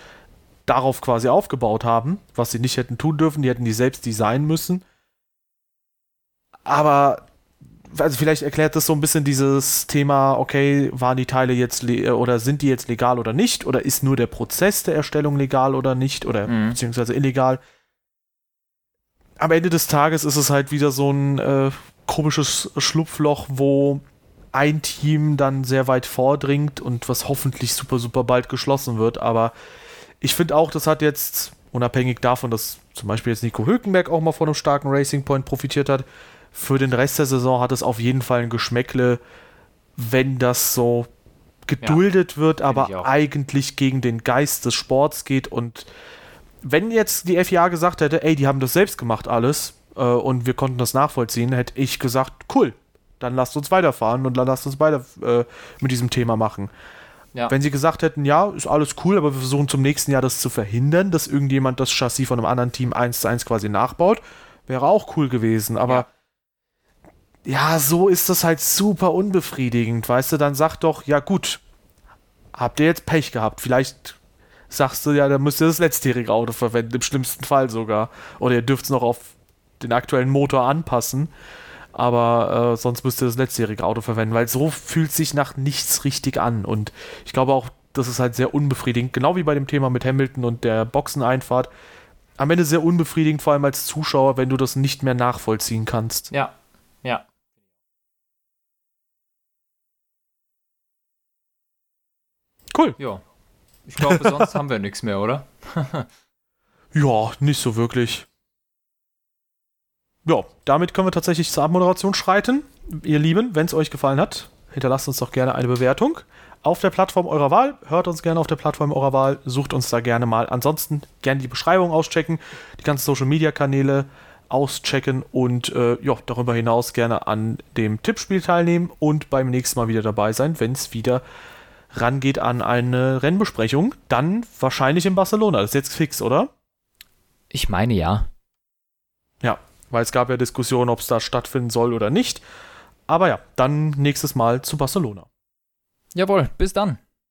darauf quasi aufgebaut haben, was sie nicht hätten tun dürfen, die hätten die selbst designen müssen. Aber also vielleicht erklärt das so ein bisschen dieses Thema, okay, waren die Teile jetzt oder sind die jetzt legal oder nicht? Oder ist nur der Prozess der Erstellung legal oder nicht? Oder mhm. beziehungsweise illegal? Am Ende des Tages ist es halt wieder so ein äh, komisches Schlupfloch, wo ein Team dann sehr weit vordringt und was hoffentlich super, super bald geschlossen wird. Aber ich finde auch, das hat jetzt, unabhängig davon, dass zum Beispiel jetzt Nico Hülkenberg auch mal von einem starken Racing Point profitiert hat, für den Rest der Saison hat es auf jeden Fall ein Geschmäckle, wenn das so geduldet ja, wird, aber eigentlich gegen den Geist des Sports geht. Und wenn jetzt die FIA gesagt hätte, ey, die haben das selbst gemacht alles äh, und wir konnten das nachvollziehen, hätte ich gesagt, cool, dann lasst uns weiterfahren und dann lasst uns weiter äh, mit diesem Thema machen. Ja. Wenn sie gesagt hätten, ja, ist alles cool, aber wir versuchen zum nächsten Jahr das zu verhindern, dass irgendjemand das Chassis von einem anderen Team eins zu eins quasi nachbaut, wäre auch cool gewesen, aber ja. ja, so ist das halt super unbefriedigend, weißt du, dann sag doch, ja gut, habt ihr jetzt Pech gehabt, vielleicht sagst du ja, dann müsst ihr das letztjährige Auto verwenden, im schlimmsten Fall sogar, oder ihr dürft es noch auf den aktuellen Motor anpassen, aber äh, sonst müsst ihr das letztjährige Auto verwenden, weil so fühlt sich nach nichts richtig an und ich glaube auch, das ist halt sehr unbefriedigend, genau wie bei dem Thema mit Hamilton und der Boxeneinfahrt. Am Ende sehr unbefriedigend, vor allem als Zuschauer, wenn du das nicht mehr nachvollziehen kannst. Ja, ja. Cool. Ja. Ich glaube, sonst haben wir nichts mehr, oder? ja, nicht so wirklich. Ja, damit können wir tatsächlich zur Abmoderation schreiten. Ihr Lieben, wenn es euch gefallen hat, hinterlasst uns doch gerne eine Bewertung auf der Plattform eurer Wahl. Hört uns gerne auf der Plattform eurer Wahl. Sucht uns da gerne mal. Ansonsten gerne die Beschreibung auschecken, die ganzen Social Media Kanäle auschecken und äh, ja, darüber hinaus gerne an dem Tippspiel teilnehmen und beim nächsten Mal wieder dabei sein, wenn es wieder rangeht an eine Rennbesprechung. Dann wahrscheinlich in Barcelona. Das ist jetzt fix, oder? Ich meine ja. Ja, weil es gab ja Diskussionen, ob es da stattfinden soll oder nicht. Aber ja, dann nächstes Mal zu Barcelona. Jawohl, bis dann.